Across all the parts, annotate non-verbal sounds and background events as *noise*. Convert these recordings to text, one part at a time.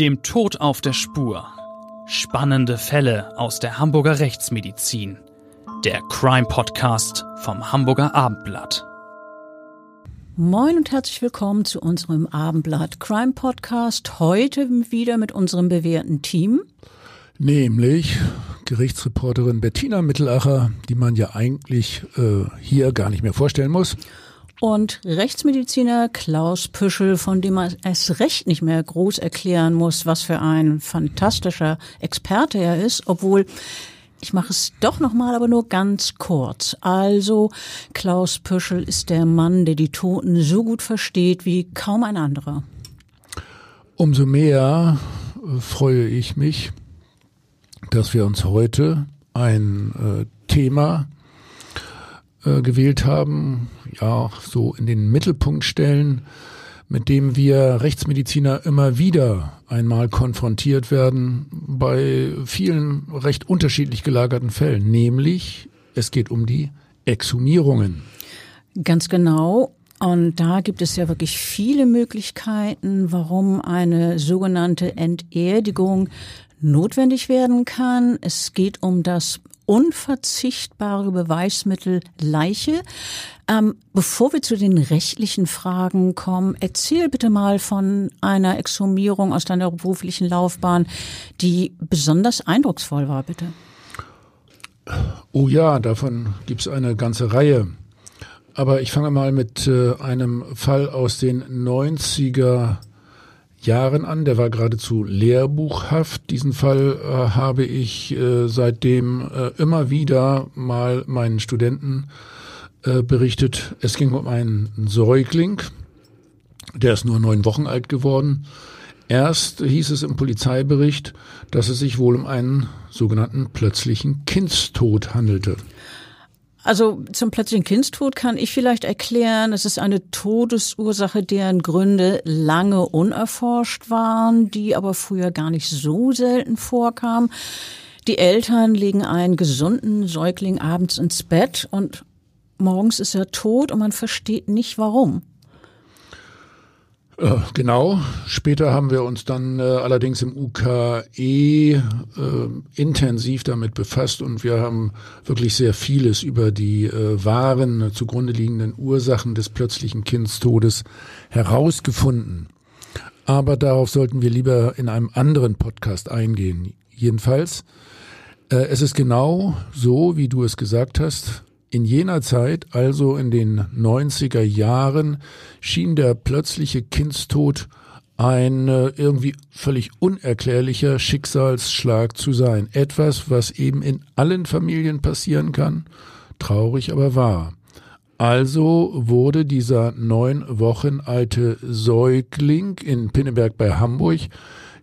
Dem Tod auf der Spur. Spannende Fälle aus der Hamburger Rechtsmedizin. Der Crime Podcast vom Hamburger Abendblatt. Moin und herzlich willkommen zu unserem Abendblatt Crime Podcast. Heute wieder mit unserem bewährten Team. Nämlich Gerichtsreporterin Bettina Mittelacher, die man ja eigentlich äh, hier gar nicht mehr vorstellen muss. Und Rechtsmediziner Klaus Püschel, von dem man es recht nicht mehr groß erklären muss, was für ein fantastischer Experte er ist, obwohl ich mache es doch nochmal, aber nur ganz kurz. Also, Klaus Püschel ist der Mann, der die Toten so gut versteht wie kaum ein anderer. Umso mehr äh, freue ich mich, dass wir uns heute ein äh, Thema äh, gewählt haben, ja, so in den Mittelpunkt stellen, mit dem wir Rechtsmediziner immer wieder einmal konfrontiert werden bei vielen recht unterschiedlich gelagerten Fällen, nämlich es geht um die Exhumierungen. Ganz genau. Und da gibt es ja wirklich viele Möglichkeiten, warum eine sogenannte Enterdigung notwendig werden kann. Es geht um das unverzichtbare Beweismittel Leiche. Ähm, bevor wir zu den rechtlichen Fragen kommen, erzähl bitte mal von einer Exhumierung aus deiner beruflichen Laufbahn, die besonders eindrucksvoll war, bitte. Oh ja, davon gibt es eine ganze Reihe. Aber ich fange mal mit äh, einem Fall aus den 90er Jahren an. Der war geradezu lehrbuchhaft. Diesen Fall äh, habe ich äh, seitdem äh, immer wieder mal meinen Studenten äh, berichtet. Es ging um einen Säugling, der ist nur neun Wochen alt geworden. Erst hieß es im Polizeibericht, dass es sich wohl um einen sogenannten plötzlichen Kindstod handelte. Also zum plötzlichen Kindstod kann ich vielleicht erklären, es ist eine Todesursache, deren Gründe lange unerforscht waren, die aber früher gar nicht so selten vorkam. Die Eltern legen einen gesunden Säugling abends ins Bett und morgens ist er tot und man versteht nicht warum. Äh, genau. Später haben wir uns dann äh, allerdings im UKE äh, intensiv damit befasst und wir haben wirklich sehr vieles über die äh, wahren äh, zugrunde liegenden Ursachen des plötzlichen Kindstodes herausgefunden. Aber darauf sollten wir lieber in einem anderen Podcast eingehen. Jedenfalls, äh, es ist genau so, wie du es gesagt hast. In jener Zeit, also in den 90er Jahren, schien der plötzliche Kindstod ein äh, irgendwie völlig unerklärlicher Schicksalsschlag zu sein. Etwas, was eben in allen Familien passieren kann, traurig aber wahr. Also wurde dieser neun Wochen alte Säugling in Pinneberg bei Hamburg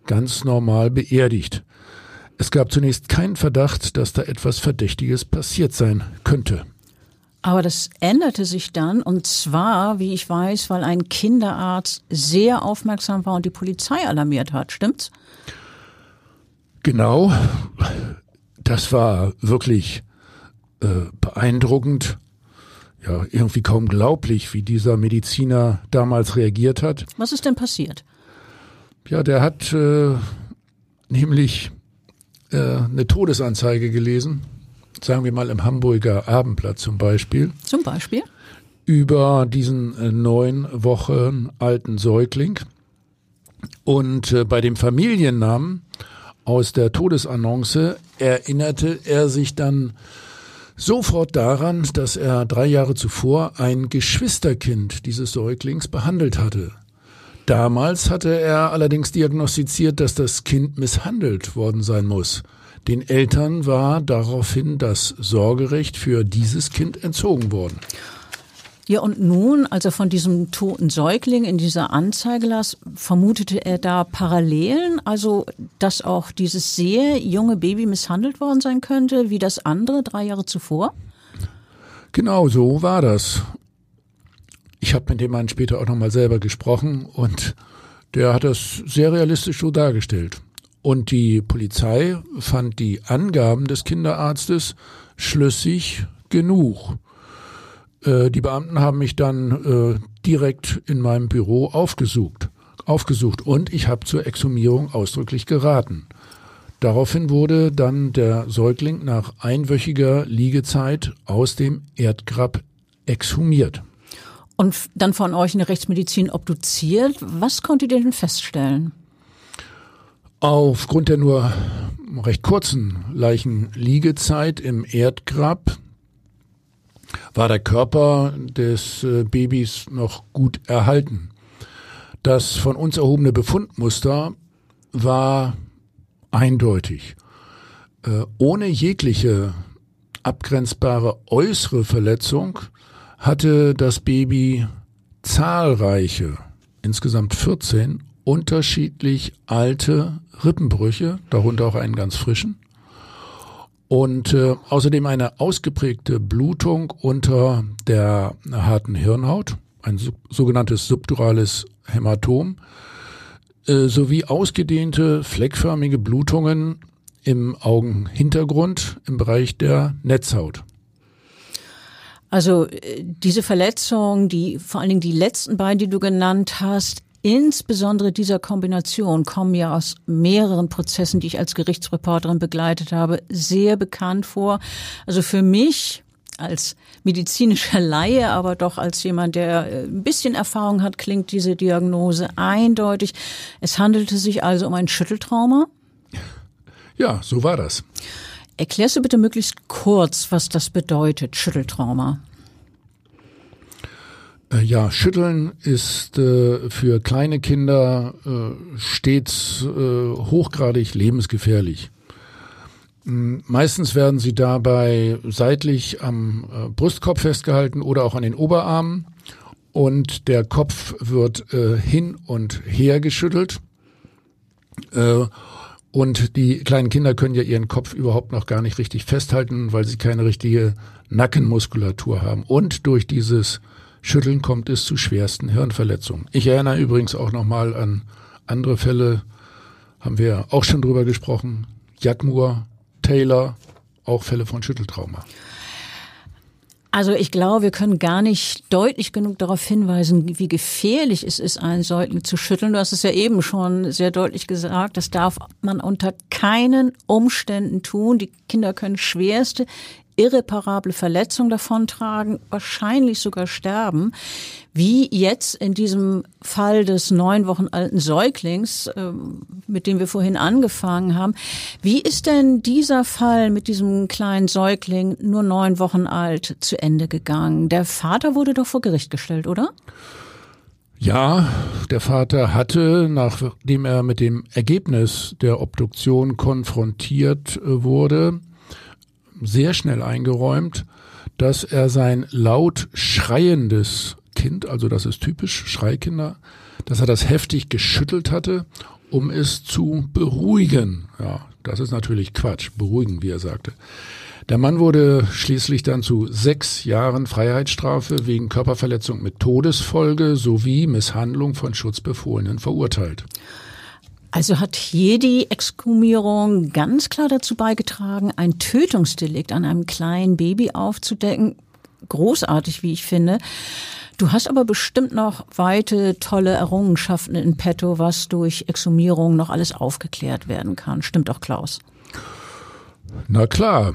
ganz normal beerdigt. Es gab zunächst keinen Verdacht, dass da etwas Verdächtiges passiert sein könnte. Aber das änderte sich dann und zwar, wie ich weiß, weil ein Kinderarzt sehr aufmerksam war und die Polizei alarmiert hat. Stimmt's? Genau. Das war wirklich äh, beeindruckend. Ja, irgendwie kaum glaublich, wie dieser Mediziner damals reagiert hat. Was ist denn passiert? Ja, der hat äh, nämlich äh, eine Todesanzeige gelesen sagen wir mal im Hamburger Abendblatt zum Beispiel. Zum Beispiel? Über diesen äh, neun Wochen alten Säugling. Und äh, bei dem Familiennamen aus der Todesannonce erinnerte er sich dann sofort daran, dass er drei Jahre zuvor ein Geschwisterkind dieses Säuglings behandelt hatte. Damals hatte er allerdings diagnostiziert, dass das Kind misshandelt worden sein muss. Den Eltern war daraufhin das Sorgerecht für dieses Kind entzogen worden. Ja, und nun, als er von diesem toten Säugling in dieser Anzeige las, vermutete er da Parallelen, also dass auch dieses sehr junge Baby misshandelt worden sein könnte, wie das andere drei Jahre zuvor? Genau so war das. Ich habe mit dem Mann später auch nochmal selber gesprochen und der hat das sehr realistisch so dargestellt. Und die Polizei fand die Angaben des Kinderarztes schlüssig genug. Äh, die Beamten haben mich dann äh, direkt in meinem Büro aufgesucht, aufgesucht und ich habe zur Exhumierung ausdrücklich geraten. Daraufhin wurde dann der Säugling nach einwöchiger Liegezeit aus dem Erdgrab exhumiert. Und dann von euch in der Rechtsmedizin obduziert. Was konntet ihr denn feststellen? Aufgrund der nur recht kurzen Leichenliegezeit im Erdgrab war der Körper des äh, Babys noch gut erhalten. Das von uns erhobene Befundmuster war eindeutig. Äh, ohne jegliche abgrenzbare äußere Verletzung hatte das Baby zahlreiche, insgesamt 14, unterschiedlich alte Rippenbrüche, darunter auch einen ganz frischen, und äh, außerdem eine ausgeprägte Blutung unter der harten Hirnhaut, ein sogenanntes subdurales Hämatom, äh, sowie ausgedehnte fleckförmige Blutungen im Augenhintergrund im Bereich der Netzhaut. Also äh, diese Verletzung, die vor allen Dingen die letzten beiden, die du genannt hast, Insbesondere dieser Kombination kommen ja aus mehreren Prozessen, die ich als Gerichtsreporterin begleitet habe, sehr bekannt vor. Also für mich als medizinischer Laie, aber doch als jemand, der äh, ein bisschen Erfahrung hat, klingt diese Diagnose eindeutig. Es handelte sich also um ein Schütteltrauma. Ja, so war das. Erklärst du bitte möglichst kurz, was das bedeutet, Schütteltrauma? Äh, ja, Schütteln ist äh, für kleine Kinder äh, stets äh, hochgradig lebensgefährlich. Hm, meistens werden sie dabei seitlich am äh, Brustkorb festgehalten oder auch an den Oberarmen und der Kopf wird äh, hin und her geschüttelt. und die kleinen Kinder können ja ihren Kopf überhaupt noch gar nicht richtig festhalten, weil sie keine richtige Nackenmuskulatur haben. Und durch dieses Schütteln kommt es zu schwersten Hirnverletzungen. Ich erinnere übrigens auch nochmal an andere Fälle, haben wir auch schon drüber gesprochen. Jagmur, Taylor, auch Fälle von Schütteltrauma. Also ich glaube, wir können gar nicht deutlich genug darauf hinweisen, wie gefährlich es ist, einen Säugling zu schütteln. Du hast es ja eben schon sehr deutlich gesagt, das darf man unter keinen Umständen tun. Die Kinder können schwerste irreparable Verletzung davontragen, wahrscheinlich sogar sterben, wie jetzt in diesem Fall des neun Wochen alten Säuglings, ähm, mit dem wir vorhin angefangen haben. Wie ist denn dieser Fall mit diesem kleinen Säugling, nur neun Wochen alt, zu Ende gegangen? Der Vater wurde doch vor Gericht gestellt, oder? Ja, der Vater hatte, nachdem er mit dem Ergebnis der Obduktion konfrontiert äh, wurde, sehr schnell eingeräumt, dass er sein laut schreiendes Kind, also das ist typisch Schreikinder, dass er das heftig geschüttelt hatte, um es zu beruhigen. Ja, das ist natürlich Quatsch, beruhigen, wie er sagte. Der Mann wurde schließlich dann zu sechs Jahren Freiheitsstrafe wegen Körperverletzung mit Todesfolge sowie Misshandlung von Schutzbefohlenen verurteilt. Also hat hier die Exhumierung ganz klar dazu beigetragen, ein Tötungsdelikt an einem kleinen Baby aufzudecken. Großartig, wie ich finde. Du hast aber bestimmt noch weite, tolle Errungenschaften in petto, was durch Exhumierung noch alles aufgeklärt werden kann. Stimmt doch, Klaus? Na klar.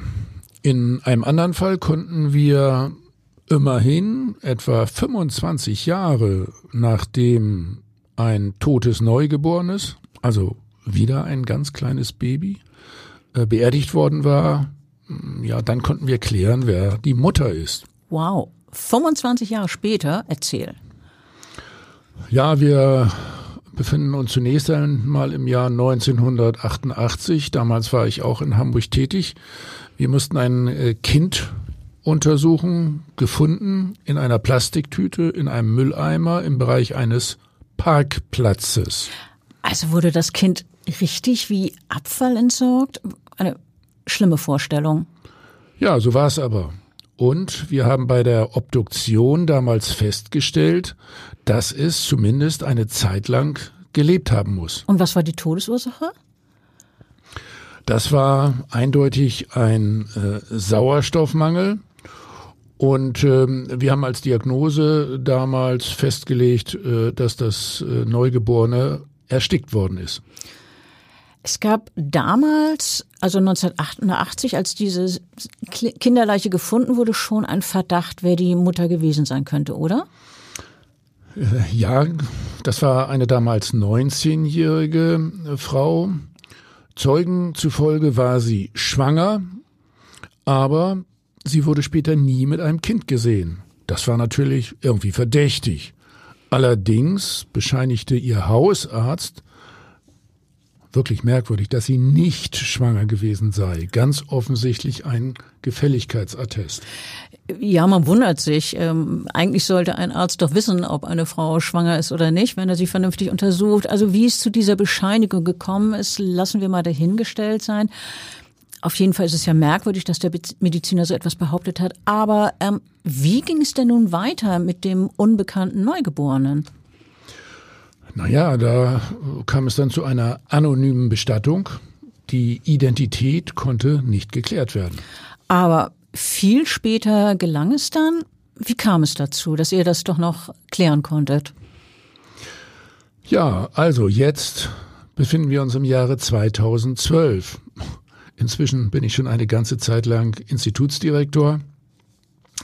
In einem anderen Fall konnten wir immerhin etwa 25 Jahre nachdem ein totes Neugeborenes also wieder ein ganz kleines Baby, äh, beerdigt worden war, mm, ja, dann konnten wir klären, wer die Mutter ist. Wow, 25 Jahre später, erzähl. Ja, wir befinden uns zunächst einmal im Jahr 1988. Damals war ich auch in Hamburg tätig. Wir mussten ein äh, Kind Untersuchung gefunden in einer Plastiktüte in einem Mülleimer im Bereich eines Parkplatzes. Also wurde das Kind richtig wie Abfall entsorgt? Eine schlimme Vorstellung. Ja, so war es aber. Und wir haben bei der Obduktion damals festgestellt, dass es zumindest eine Zeit lang gelebt haben muss. Und was war die Todesursache? Das war eindeutig ein äh, Sauerstoffmangel. Und ähm, wir haben als Diagnose damals festgelegt, äh, dass das äh, Neugeborene erstickt worden ist. Es gab damals, also 1988, als diese Kinderleiche gefunden wurde, schon ein Verdacht, wer die Mutter gewesen sein könnte, oder? Äh, ja, das war eine damals 19-jährige äh, Frau. Zeugen zufolge war sie schwanger, aber sie wurde später nie mit einem Kind gesehen. Das war natürlich irgendwie verdächtig. Allerdings bescheinigte ihr Hausarzt, wirklich merkwürdig, dass sie nicht schwanger gewesen sei. Ganz offensichtlich ein Gefälligkeitsattest. Ja, man wundert sich. Ähm, eigentlich sollte ein Arzt doch wissen, ob eine Frau schwanger ist oder nicht, wenn er sie vernünftig untersucht. Also wie es zu dieser Bescheinigung gekommen ist, lassen wir mal dahingestellt sein. Auf jeden Fall ist es ja merkwürdig, dass der Mediziner so etwas behauptet hat. Aber ähm, wie ging es denn nun weiter mit dem unbekannten Neugeborenen? Naja, da kam es dann zu einer anonymen Bestattung. Die Identität konnte nicht geklärt werden. Aber viel später gelang es dann. Wie kam es dazu, dass ihr das doch noch klären konntet? Ja, also jetzt befinden wir uns im Jahre 2012. Inzwischen bin ich schon eine ganze Zeit lang Institutsdirektor.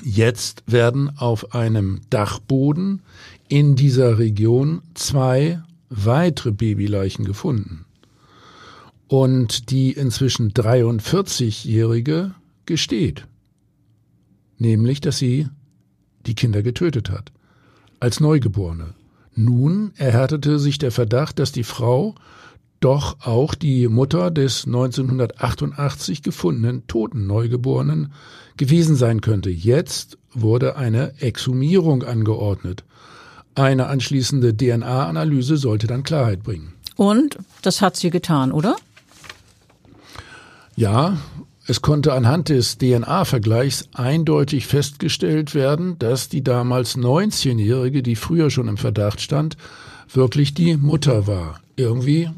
Jetzt werden auf einem Dachboden in dieser Region zwei weitere Babyleichen gefunden. Und die inzwischen 43-Jährige gesteht nämlich dass sie die Kinder getötet hat, als Neugeborene. Nun erhärtete sich der Verdacht, dass die Frau doch auch die Mutter des 1988 gefundenen toten Neugeborenen gewesen sein könnte. Jetzt wurde eine Exhumierung angeordnet. Eine anschließende DNA-Analyse sollte dann Klarheit bringen. Und das hat sie getan, oder? Ja, es konnte anhand des DNA-Vergleichs eindeutig festgestellt werden, dass die damals 19-Jährige, die früher schon im Verdacht stand, wirklich die Mutter war. Irgendwie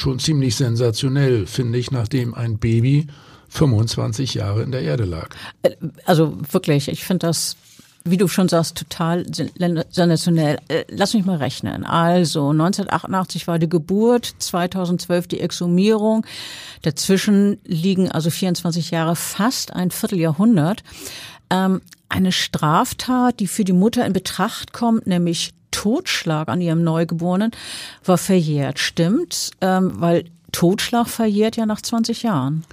schon ziemlich sensationell, finde ich, nachdem ein Baby 25 Jahre in der Erde lag. Äh, also wirklich, ich finde das wie du schon sagst, total sensationell. Äh, lass mich mal rechnen. Also 1988 war die Geburt, 2012 die Exhumierung. Dazwischen liegen also 24 Jahre, fast ein Vierteljahrhundert. Ähm, eine Straftat, die für die Mutter in Betracht kommt, nämlich Totschlag an ihrem Neugeborenen, war verjährt. Stimmt, ähm, weil Totschlag verjährt ja nach 20 Jahren.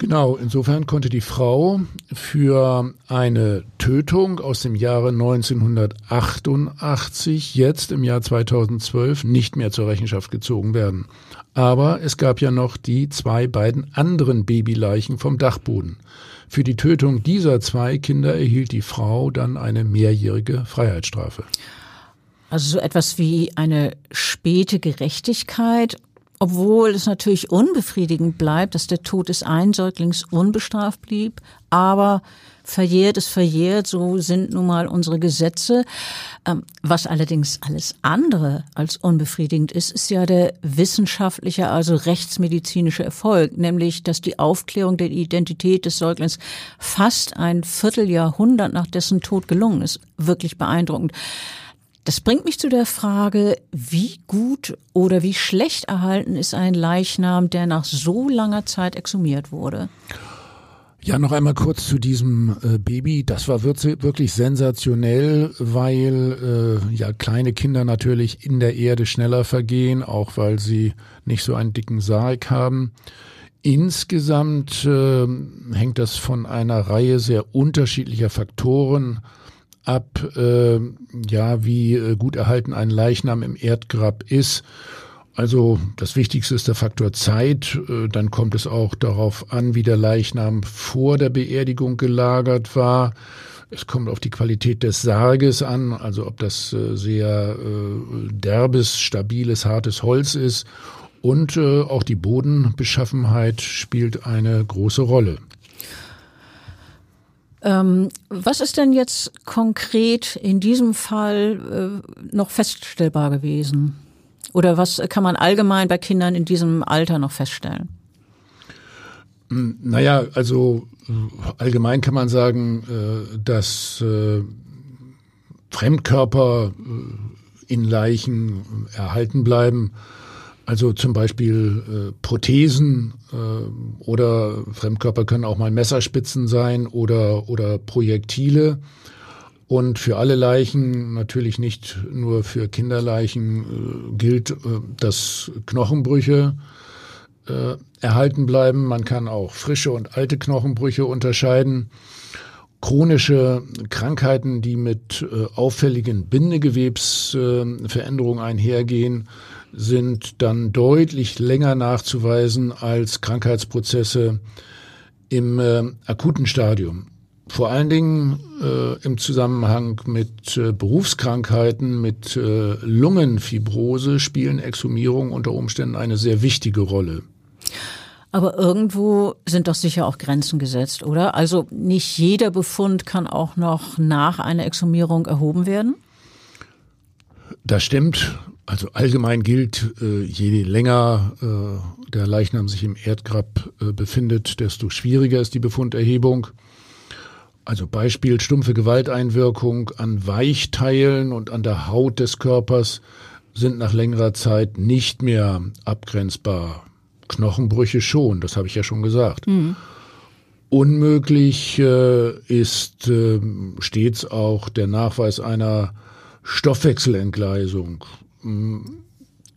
Genau, insofern konnte die Frau für eine Tötung aus dem Jahre 1988 jetzt im Jahr 2012 nicht mehr zur Rechenschaft gezogen werden. Aber es gab ja noch die zwei beiden anderen Babyleichen vom Dachboden. Für die Tötung dieser zwei Kinder erhielt die Frau dann eine mehrjährige Freiheitsstrafe. Also so etwas wie eine späte Gerechtigkeit obwohl es natürlich unbefriedigend bleibt, dass der Tod des Einsäuglings unbestraft blieb, aber verjährt ist verjährt, so sind nun mal unsere Gesetze. Ähm, was allerdings alles andere als unbefriedigend ist, ist ja der wissenschaftliche, also rechtsmedizinische Erfolg, nämlich, dass die Aufklärung der Identität des Säuglings fast ein Vierteljahrhundert nach dessen Tod gelungen ist. Wirklich beeindruckend. Das bringt mich zu der Frage, wie gut oder wie schlecht erhalten ist ein Leichnam, der nach so langer Zeit exhumiert wurde? Ja, noch einmal kurz zu diesem äh, Baby. Das war wirklich sensationell, weil äh, ja kleine Kinder natürlich in der Erde schneller vergehen, auch weil sie nicht so einen dicken Sarg haben. Insgesamt äh, hängt das von einer Reihe sehr unterschiedlicher Faktoren ab, äh, ja, wie äh, gut erhalten ein Leichnam im Erdgrab ist. Also das Wichtigste ist der Faktor Zeit. Äh, dann kommt es auch darauf an, wie der Leichnam vor der Beerdigung gelagert war. Es kommt auf die Qualität des Sarges an, also ob das äh, sehr äh, derbes, stabiles, hartes Holz ist. Und auch die Bodenbeschaffenheit spielt eine große Rolle. Ähm, was ist denn jetzt konkret in diesem Fall noch feststellbar gewesen? Oder was kann man allgemein bei Kindern in diesem Alter noch feststellen? Hm, naja, also äh, allgemein kann man sagen, äh, dass äh, Fremdkörper in Leichen erhalten bleiben. Also zum Beispiel Prothesen oder Fremdkörper können auch mal Messerspitzen sein oder, oder Projektile. Und für alle Leichen, natürlich nicht nur für Kinderleichen, äh, gilt, äh, dass Knochenbrüche äh, erhalten bleiben. Man kann auch frische und alte Knochenbrüche unterscheiden. Chronische Krankheiten, die mit auffälligen Bindegewebsveränderungen einhergehen, sind dann deutlich länger nachzuweisen als Krankheitsprozesse im akuten Stadium vor allen Dingen äh, im Zusammenhang mit äh, Berufskrankheiten, mit äh, Lungenfibrose spielen Exhumierungen unter Umständen eine sehr wichtige Rolle. Aber irgendwo sind doch sicher auch Grenzen gesetzt, oder? Also nicht jeder Befund kann auch noch nach einer Exhumierung erhoben werden? Das stimmt. Also allgemein gilt, äh, je länger äh, der Leichnam sich im Erdgrab äh, befindet, desto schwieriger ist die Befunderhebung. Also Beispiel stumpfe Gewalteinwirkung an Weichteilen und an der Haut des Körpers sind nach längerer Zeit nicht mehr abgrenzbar. Knochenbrüche schon, das habe ich ja schon gesagt. Mhm. Unmöglich äh, ist äh, stets auch der Nachweis einer Stoffwechselentgleisung. Hm,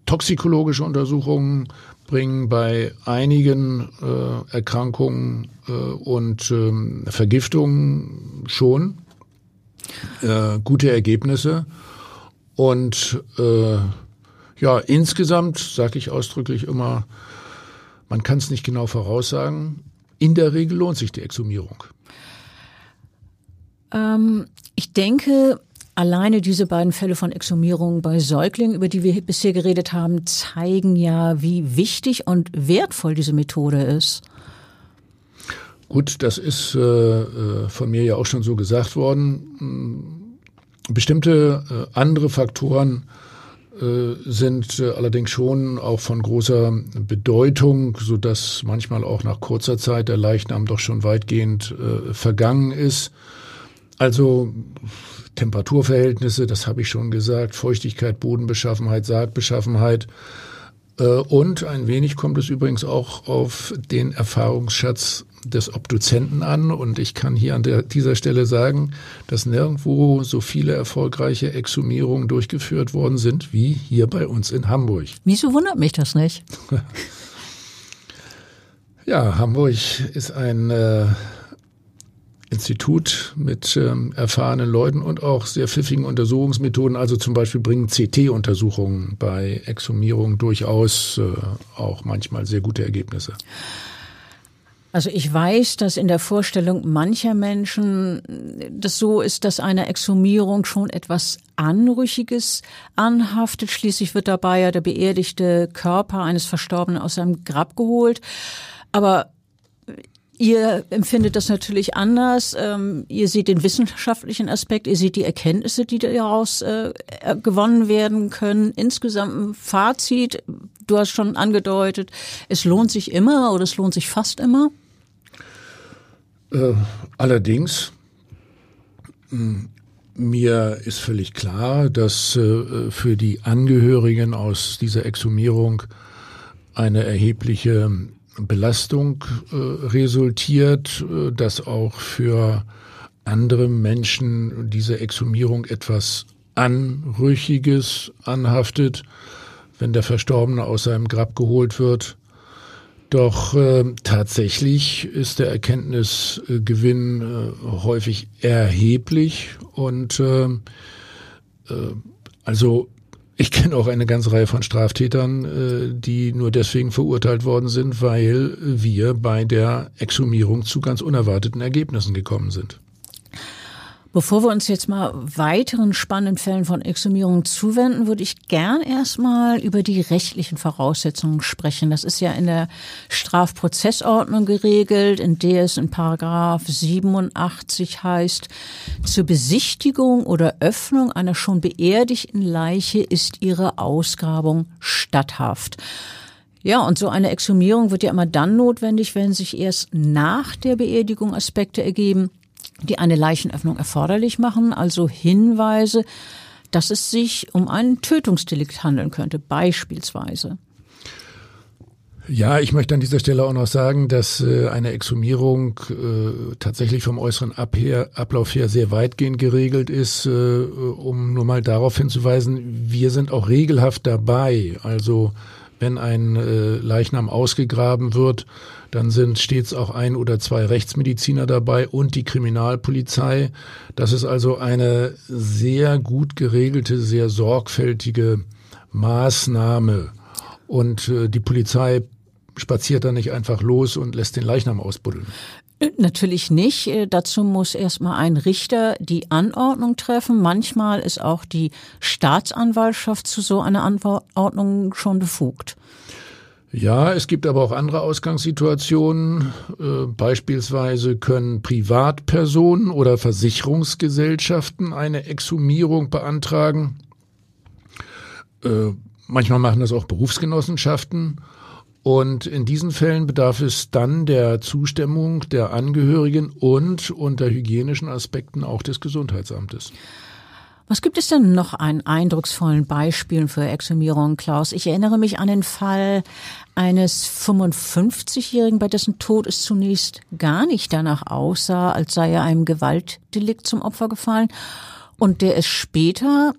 toxikologische Untersuchungen bringen bei einigen äh, Erkrankungen und ähm, Vergiftungen schon äh, gute Ergebnisse. Und äh, ja, insgesamt sage ich ausdrücklich immer, man kann es nicht genau voraussagen. In der Regel lohnt sich die Exhumierung. Ähm, ich denke, Alleine diese beiden Fälle von Exhumierung bei Säuglingen, über die wir bisher geredet haben, zeigen ja, wie wichtig und wertvoll diese Methode ist. Gut, das ist äh, äh von mir ja auch schon so gesagt worden. Hm, bestimmte äh, andere Faktoren äh, sind äh, allerdings schon auch von großer Bedeutung, so dass manchmal auch nach kurzer Zeit der Leichnam doch schon weitgehend äh, vergangen ist. Also Temperaturverhältnisse, das habe ich schon gesagt, Feuchtigkeit, Bodenbeschaffenheit, Sargbeschaffenheit. Äh, und ein wenig kommt es übrigens auch auf den Erfahrungsschatz des Obduzenten an. Und ich kann hier an der, dieser Stelle sagen, dass nirgendwo so viele erfolgreiche Exhumierungen durchgeführt worden sind wie hier bei uns in Hamburg. Wieso wundert mich das nicht? *laughs* ja, Hamburg ist ein äh, Institut mit ähm, erfahrenen Leuten und auch sehr pfiffigen Untersuchungsmethoden. Also zum Beispiel bringen CT-Untersuchungen bei Exhumierungen durchaus äh, auch manchmal sehr gute Ergebnisse. Also ich weiß, dass in der Vorstellung mancher Menschen das so ist, dass einer Exhumierung schon etwas Anrüchiges anhaftet. Schließlich wird dabei ja der beerdigte Körper eines Verstorbenen aus seinem Grab geholt. Aber Ihr empfindet das natürlich anders. Ähm, ihr seht den wissenschaftlichen Aspekt, ihr seht die Erkenntnisse, die daraus äh, gewonnen werden können. Insgesamt ein Fazit, du hast schon angedeutet, es lohnt sich immer oder es lohnt sich fast immer. Äh, allerdings, hm, mir ist völlig klar, dass äh, für die Angehörigen aus dieser Exhumierung eine erhebliche Belastung äh, resultiert, äh, dass auch für andere Menschen diese Exhumierung etwas Anrüchiges anhaftet, wenn der Verstorbene aus seinem Grab geholt wird. Doch äh, tatsächlich ist der Erkenntnisgewinn äh, häufig erheblich und äh, äh also Ich kenne auch eine ganze Reihe von Straftätern, äh, die nur deswegen verurteilt worden sind, weil wir bei der Exhumierung zu ganz unerwarteten Ergebnissen gekommen sind. Bevor wir uns jetzt mal weiteren spannenden Fällen von Exhumierung zuwenden, würde ich gern erstmal über die rechtlichen Voraussetzungen sprechen. Das ist ja in der Strafprozessordnung geregelt, in der es in Paragraph 87 heißt, zur Besichtigung oder Öffnung einer schon beerdigten Leiche ist ihre Ausgrabung statthaft. Ja, und so eine Exhumierung wird ja immer dann notwendig, wenn sich erst nach der Beerdigung Aspekte ergeben, die eine Leichenöffnung erforderlich machen, also Hinweise, dass es sich um einen Tötungsdelikt handeln könnte, beispielsweise. Ja, ich möchte an dieser Stelle auch noch sagen, dass äh, eine Exhumierung äh, tatsächlich vom äußeren Ablauf her sehr weitgehend geregelt ist, äh, um nur mal darauf hinzuweisen, wir sind auch regelhaft dabei. Also wenn ein äh, Leichnam ausgegraben wird, dann sind stets auch ein oder zwei Rechtsmediziner dabei und die Kriminalpolizei. Das ist also eine sehr gut geregelte, sehr sorgfältige Maßnahme. Und äh, die Polizei spaziert da nicht einfach los und lässt den Leichnam ausbuddeln. Natürlich nicht. Äh, dazu muss erstmal ein Richter die Anordnung treffen. Manchmal ist auch die Staatsanwaltschaft zu so einer Anordnung schon befugt. Ja, es gibt aber auch andere Ausgangssituationen. Äh, beispielsweise können Privatpersonen oder Versicherungsgesellschaften eine Exhumierung beantragen. Äh, manchmal machen das auch Berufsgenossenschaften. Und in diesen Fällen bedarf es dann der Zustimmung der Angehörigen und unter hygienischen Aspekten auch des Gesundheitsamtes. Was gibt es denn noch an eindrucksvollen Beispielen für Exhumierung, Klaus? Ich erinnere mich an den Fall eines 55-Jährigen, bei dessen Tod es zunächst gar nicht danach aussah, als sei er einem Gewaltdelikt zum Opfer gefallen und der es später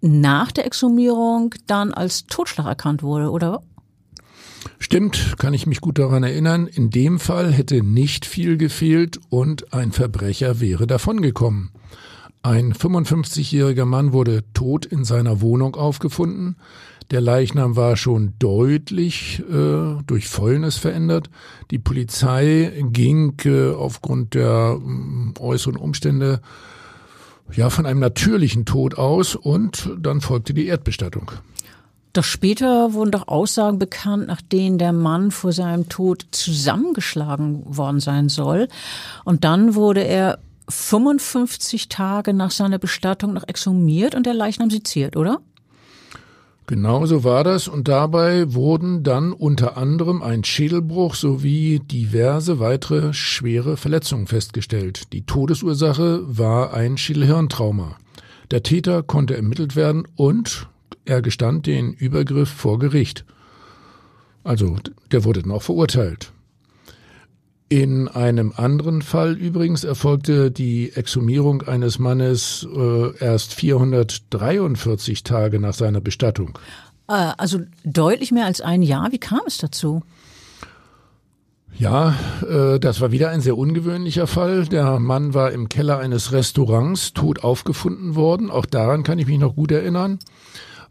nach der Exhumierung dann als Totschlag erkannt wurde, oder? Stimmt, kann ich mich gut daran erinnern. In dem Fall hätte nicht viel gefehlt und ein Verbrecher wäre davongekommen. Ein 55-jähriger Mann wurde tot in seiner Wohnung aufgefunden. Der Leichnam war schon deutlich äh, durch Fäulnis verändert. Die Polizei ging äh, aufgrund der äh, äußeren Umstände ja von einem natürlichen Tod aus und dann folgte die Erdbestattung. Doch später wurden doch Aussagen bekannt, nach denen der Mann vor seinem Tod zusammengeschlagen worden sein soll. Und dann wurde er 55 Tage nach seiner Bestattung noch exhumiert und der Leichnam seziert, oder? Genau so war das und dabei wurden dann unter anderem ein Schädelbruch sowie diverse weitere schwere Verletzungen festgestellt. Die Todesursache war ein Schädelhirntrauma. Der Täter konnte ermittelt werden und er gestand den Übergriff vor Gericht. Also der wurde dann auch verurteilt. In einem anderen Fall übrigens erfolgte die Exhumierung eines Mannes äh, erst 443 Tage nach seiner Bestattung. Äh, also deutlich mehr als ein Jahr. Wie kam es dazu? Ja, äh, das war wieder ein sehr ungewöhnlicher Fall. Der Mann war im Keller eines Restaurants tot aufgefunden worden. Auch daran kann ich mich noch gut erinnern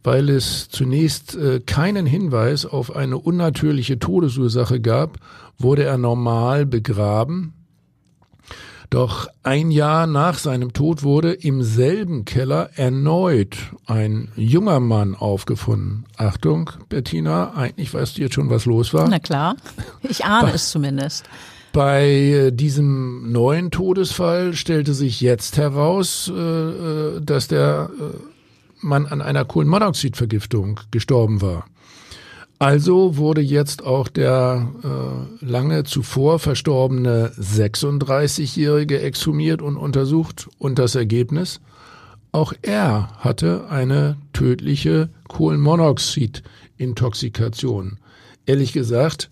weil es zunächst äh, keinen Hinweis auf eine unnatürliche Todesursache gab, wurde er normal begraben. Doch ein Jahr nach seinem Tod wurde im selben Keller erneut ein junger Mann aufgefunden. Achtung, Bettina, eigentlich weißt du jetzt schon, was los war. Na klar, ich ahne bei, es zumindest. Bei äh, diesem neuen Todesfall stellte sich jetzt heraus, äh dass der man an einer Kohlenmonoxidvergiftung gestorben war. Also wurde jetzt auch der äh, lange zuvor verstorbene 36-Jährige exhumiert und untersucht und das Ergebnis, auch er hatte eine tödliche Kohlenmonoxid-Intoxikation. Ehrlich gesagt,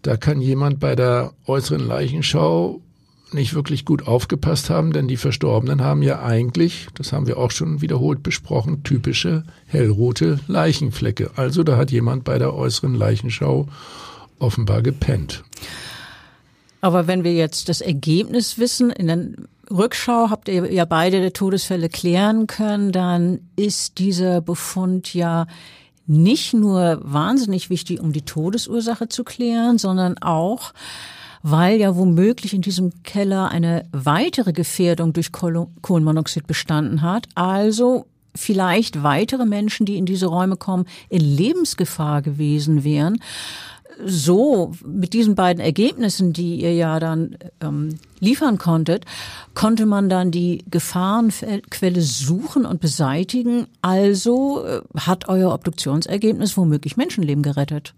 da kann jemand bei der äußeren Leichenschau nicht wirklich gut aufgepasst haben, denn die Verstorbenen haben ja eigentlich, das haben wir auch schon wiederholt besprochen, typische hellrote Leichenflecke. Also da hat jemand bei der äußeren Leichenschau offenbar gepennt. Aber wenn wir jetzt das Ergebnis wissen, dann Rückschau habt ihr ja beide Todesfälle klären können, dann ist dieser Befund ja nicht nur wahnsinnig wichtig, um die Todesursache zu klären, sondern auch, weil ja womöglich in diesem Keller eine weitere Gefährdung durch Kohlenmonoxid bestanden hat. Also vielleicht weitere Menschen, die in diese Räume kommen, in Lebensgefahr gewesen wären so mit diesen beiden Ergebnissen, die ihr ja dann ähm, liefern konntet, konnte man dann die Gefahrenquelle suchen und beseitigen. Also äh, hat euer Obduktionsergebnis womöglich Menschenleben gerettet.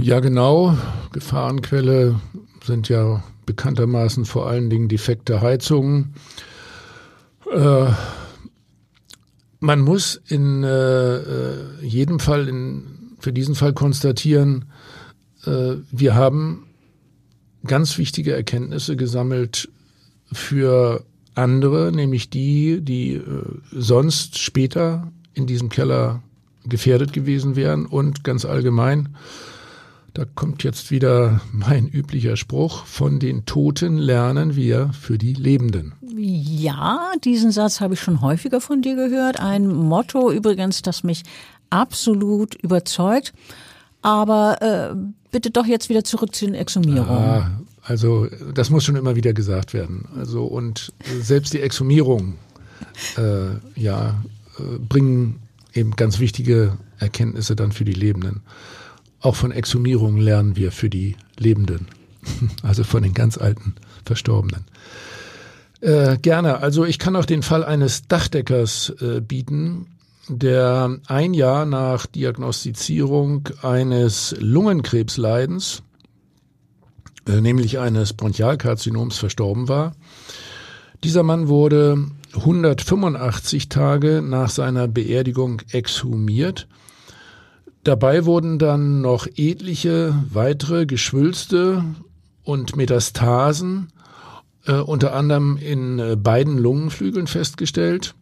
Ja, genau. Gefahrenquelle sind ja bekanntermaßen vor allen Dingen defekte Heizungen. Äh, man muss in äh, äh jedem Fall in für diesen Fall konstatieren, äh, wir haben ganz wichtige Erkenntnisse gesammelt für andere, nämlich die, die äh, sonst später in diesem Keller gefährdet gewesen wären und ganz allgemein, da kommt jetzt wieder mein üblicher Spruch, von den Toten lernen wir für die Lebenden. Ja, diesen Satz habe ich schon häufiger von dir gehört. Ein Motto übrigens, das mich absolut überzeugt. Aber äh, bitte doch jetzt wieder zurück zu den Exhumierungen. Ah, also das muss schon immer wieder gesagt werden. Also und selbst die Exhumierungen äh, ja, äh, bringen eben ganz wichtige Erkenntnisse dann für die Lebenden. Auch von Exhumierungen lernen wir für die Lebenden, *laughs* also von den ganz alten Verstorbenen. Äh, gerne. Also ich kann auch den Fall eines Dachdeckers äh, bieten, der ein Jahr nach Diagnostizierung eines Lungenkrebsleidens, äh, nämlich eines Bronchialkarzinoms, verstorben war. Dieser Mann wurde 185 Tage nach seiner Beerdigung exhumiert. Dabei wurden dann noch etliche weitere Geschwülste und Metastasen, äh, unter anderem in äh, beiden Lungenflügeln festgestellt.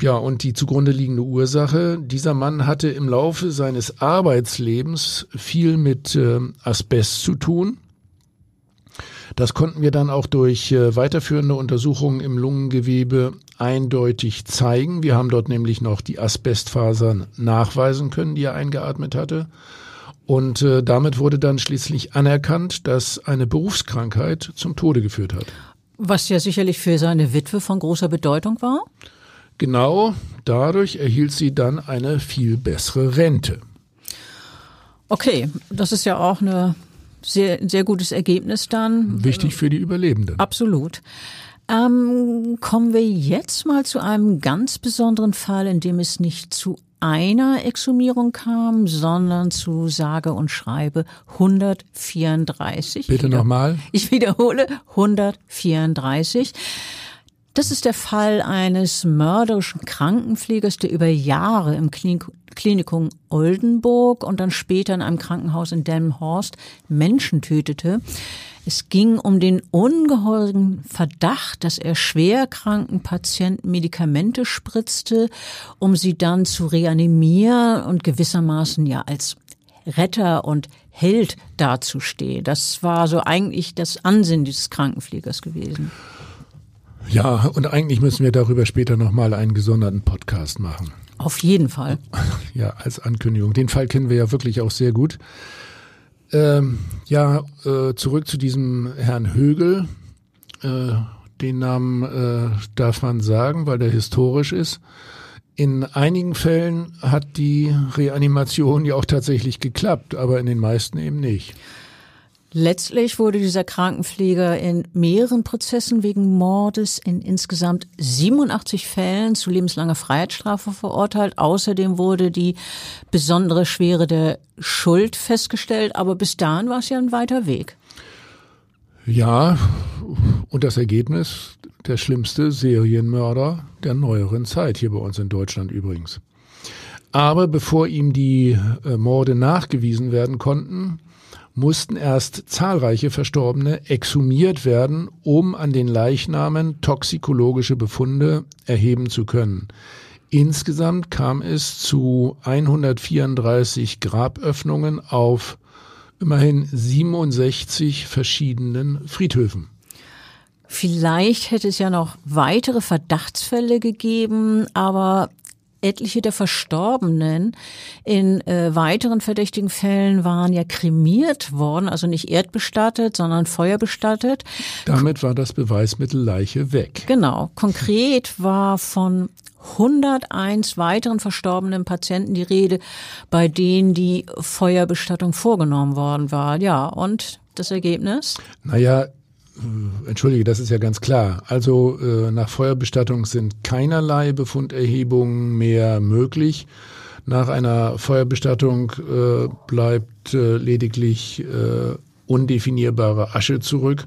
Ja, und die zugrunde liegende Ursache, dieser Mann hatte im Laufe seines Arbeitslebens viel mit äh, Asbest zu tun. Das konnten wir dann auch durch äh, weiterführende Untersuchungen im Lungengewebe eindeutig zeigen. Wir haben dort nämlich noch die Asbestfasern nachweisen können, die er eingeatmet hatte. Und äh, damit wurde dann schließlich anerkannt, dass eine Berufskrankheit zum Tode geführt hat. Was ja sicherlich für seine Witwe von großer Bedeutung war. Genau dadurch erhielt sie dann eine viel bessere Rente. Okay, das ist ja auch ein sehr, sehr gutes Ergebnis dann. Wichtig für die Überlebenden. Absolut. Ähm, kommen wir jetzt mal zu einem ganz besonderen Fall, in dem es nicht zu einer Exhumierung kam, sondern zu sage und schreibe 134. Bitte nochmal. Ich wiederhole 134. Das ist der Fall eines mörderischen Krankenpflegers, der über Jahre im Klinikum Oldenburg und dann später in einem Krankenhaus in Delmenhorst Menschen tötete. Es ging um den ungeheuren Verdacht, dass er schwerkranken Patienten Medikamente spritzte, um sie dann zu reanimieren und gewissermaßen ja als Retter und Held dazustehen. Das war so eigentlich das Ansinnen dieses Krankenpflegers gewesen. Ja, und eigentlich müssen wir darüber später nochmal einen gesonderten Podcast machen. Auf jeden Fall. *laughs* Ja, als Ankündigung. Den Fall kennen wir ja wirklich auch sehr gut. Ähm, ja, äh, zurück zu diesem Herrn Högel. Äh, den Namen äh, darf man sagen, weil der historisch ist. In einigen Fällen hat die Reanimation ja auch tatsächlich geklappt, aber in den meisten eben nicht. Letztlich wurde dieser Krankenpfleger in mehreren Prozessen wegen Mordes in insgesamt 87 Fällen zu lebenslanger Freiheitsstrafe verurteilt. Außerdem wurde die besondere Schwere der Schuld festgestellt. Aber bis dahin war es ja ein weiter Weg. Ja, und das Ergebnis, der schlimmste Serienmörder der neueren Zeit, hier bei uns in Deutschland übrigens. Aber bevor ihm die äh, Morde nachgewiesen werden konnten, mussten erst zahlreiche Verstorbene exhumiert werden, um an den Leichnamen toxikologische Befunde erheben zu können. Insgesamt kam es zu 134 Graböffnungen auf immerhin 67 verschiedenen Friedhöfen. Vielleicht hätte es ja noch weitere Verdachtsfälle gegeben, aber etliche der Verstorbenen in äh, weiteren verdächtigen Fällen waren ja kremiert worden, also nicht erdbestattet, sondern feuerbestattet. Damit war das Beweismittel Leiche weg. Genau. Konkret war von 101 weiteren verstorbenen Patienten die Rede, bei denen die Feuerbestattung vorgenommen worden war. Ja, und das Ergebnis? Naja, entschuldige, das ist ja ganz klar. Also äh, nach Feuerbestattung sind keinerlei Befunderhebungen mehr möglich. Nach einer Feuerbestattung äh, bleibt äh, lediglich äh, undefinierbare Asche zurück.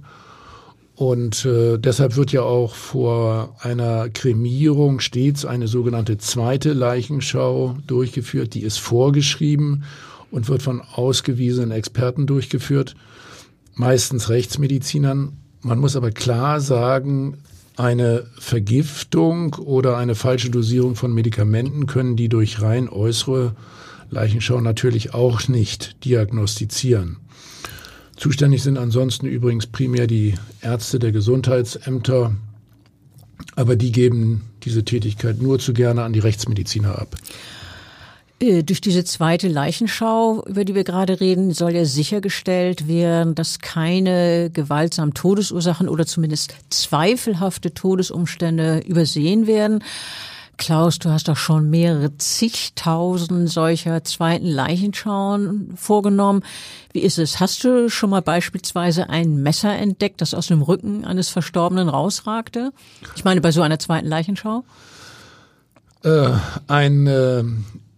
Und äh, deshalb wird ja auch vor einer Kremierung stets eine sogenannte zweite Leichenschau durchgeführt. Die ist vorgeschrieben und wird von ausgewiesenen Experten durchgeführt meistens Rechtsmedizinern. Man muss aber klar sagen, eine Vergiftung oder eine falsche Dosierung von Medikamenten können die durch rein äußere Leichenschau natürlich auch nicht diagnostizieren. Zuständig sind ansonsten übrigens primär die Ärzte der Gesundheitsämter, aber die geben diese Tätigkeit nur zu gerne an die Rechtsmediziner ab. Äh, durch diese zweite Leichenschau, über die wir gerade reden, soll ja sichergestellt werden, dass keine gewaltsamen Todesursachen oder zumindest zweifelhafte Todesumstände übersehen werden. Klaus, du hast doch schon mehrere zigtausend solcher zweiten Leichenschauen vorgenommen. Wie ist es? Hast du schon mal beispielsweise ein Messer entdeckt, das aus dem Rücken eines Verstorbenen rausragte? Ich meine, bei so einer zweiten Leichenschau? Äh, ein äh,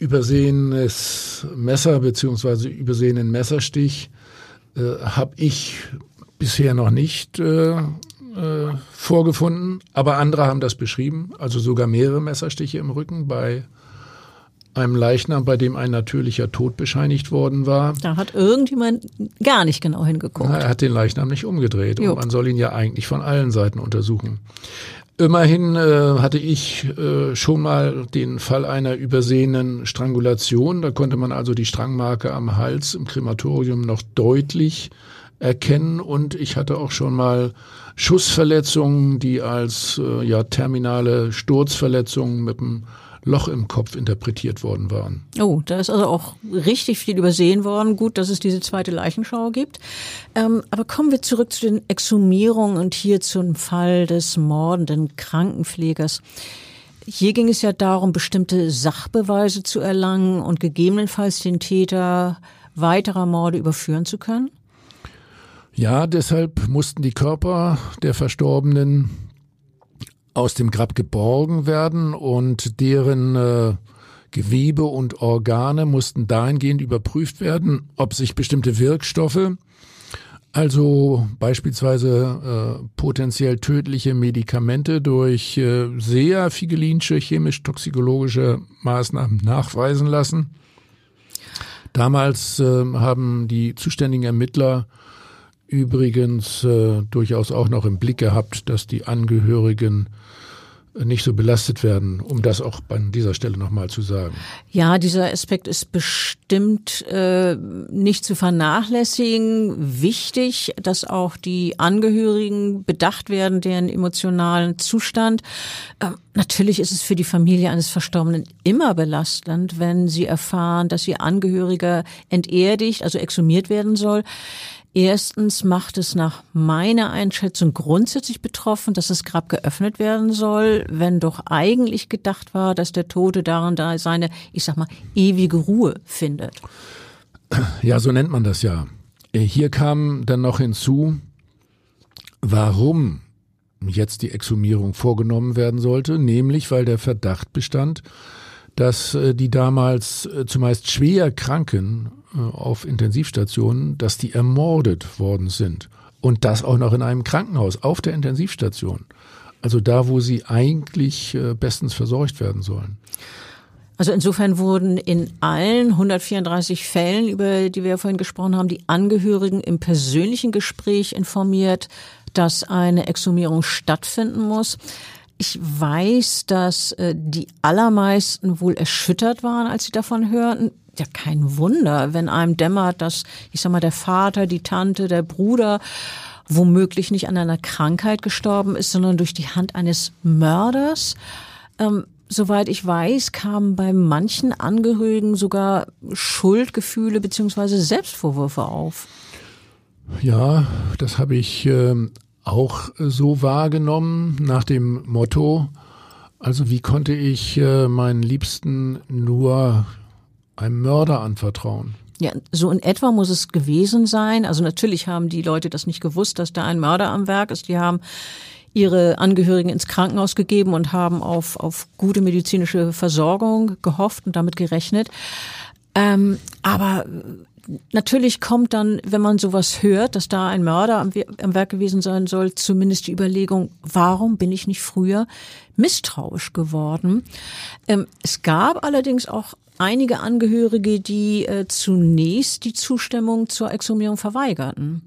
übersehenes Messer beziehungsweise übersehenen Messerstich äh, habe ich bisher noch nicht äh, äh, vorgefunden, aber andere haben das beschrieben, also sogar mehrere Messerstiche im Rücken bei einem Leichnam, bei dem ein natürlicher Tod bescheinigt worden war. Da hat irgendjemand gar nicht genau hingeguckt. Na, er hat den Leichnam nicht umgedreht jo. und man soll ihn ja eigentlich von allen Seiten untersuchen. Immerhin äh, hatte ich äh, schon mal den Fall einer übersehenen Strangulation. Da konnte man also die Strangmarke am Hals im Krematorium noch deutlich erkennen und ich hatte auch schon mal Schussverletzungen, die als äh, ja terminale Sturzverletzungen mit dem Loch im Kopf interpretiert worden waren. Oh, da ist also auch richtig viel übersehen worden. Gut, dass es diese zweite Leichenschau gibt. Ähm, aber kommen wir zurück zu den Exhumierungen und hier zum Fall des mordenden Krankenpflegers. Hier ging es ja darum, bestimmte Sachbeweise zu erlangen und gegebenenfalls den Täter weiterer Morde überführen zu können? Ja, deshalb mussten die Körper der Verstorbenen aus dem Grab geborgen werden und deren äh, Gewebe und Organe mussten dahingehend überprüft werden, ob sich bestimmte Wirkstoffe, also beispielsweise äh, potenziell tödliche Medikamente durch äh, sehr figelinsche chemisch-toxikologische Maßnahmen nachweisen lassen. Damals äh, haben die zuständigen Ermittler übrigens äh, durchaus auch noch im Blick gehabt, dass die Angehörigen nicht so belastet werden, um das auch an dieser Stelle nochmal zu sagen. Ja, dieser Aspekt ist bestimmt äh, nicht zu vernachlässigen. Wichtig, dass auch die Angehörigen bedacht werden, deren emotionalen Zustand. Äh, natürlich ist es für die Familie eines Verstorbenen immer belastend, wenn sie erfahren, dass ihr Angehöriger enterdigt, also exhumiert werden soll. Erstens macht es nach meiner Einschätzung grundsätzlich betroffen, dass das Grab geöffnet werden soll, wenn doch eigentlich gedacht war, dass der Tote darin da seine, ich sag mal, ewige Ruhe findet. Ja, so nennt man das ja. Hier kam dann noch hinzu, warum jetzt die Exhumierung vorgenommen werden sollte, nämlich weil der Verdacht bestand, dass äh, die damals äh, zumeist schwer Kranken äh, auf Intensivstationen, dass die ermordet worden sind. Und das auch noch in einem Krankenhaus, auf der Intensivstation. Also da, wo sie eigentlich bestens versorgt werden sollen. Also insofern wurden in allen 134 Fällen, über die wir vorhin gesprochen haben, die Angehörigen im persönlichen Gespräch informiert, dass eine Exhumierung stattfinden muss. Ich weiß, dass äh, die allermeisten wohl erschüttert waren, als sie davon hörten. Ja, kein Wunder, wenn einem dämmert, dass, ich sag mal, der Vater, die Tante, der Bruder womöglich nicht an einer Krankheit gestorben ist, sondern durch die Hand eines Mörders. Ähm, soweit ich weiß, kamen bei manchen Angehörigen sogar Schuldgefühle beziehungsweise Selbstvorwürfe auf. Ja, das habe ich äh, auch so wahrgenommen nach dem Motto, also wie konnte ich äh, meinen Liebsten nur einem Mörder anvertrauen? Ja, so in etwa muss es gewesen sein. Also natürlich haben die Leute das nicht gewusst, dass da ein Mörder am Werk ist. Die haben ihre Angehörigen ins Krankenhaus gegeben und haben auf, auf gute medizinische Versorgung gehofft und damit gerechnet. Ähm, aber natürlich kommt dann, wenn man sowas hört, dass da ein Mörder am, am, Werk gewesen sein soll, zumindest die Überlegung, warum bin ich nicht früher misstrauisch geworden? Ähm, es gab allerdings auch einige Angehörige, die äh, zunächst die Zustimmung zur Exhumierung verweigerten.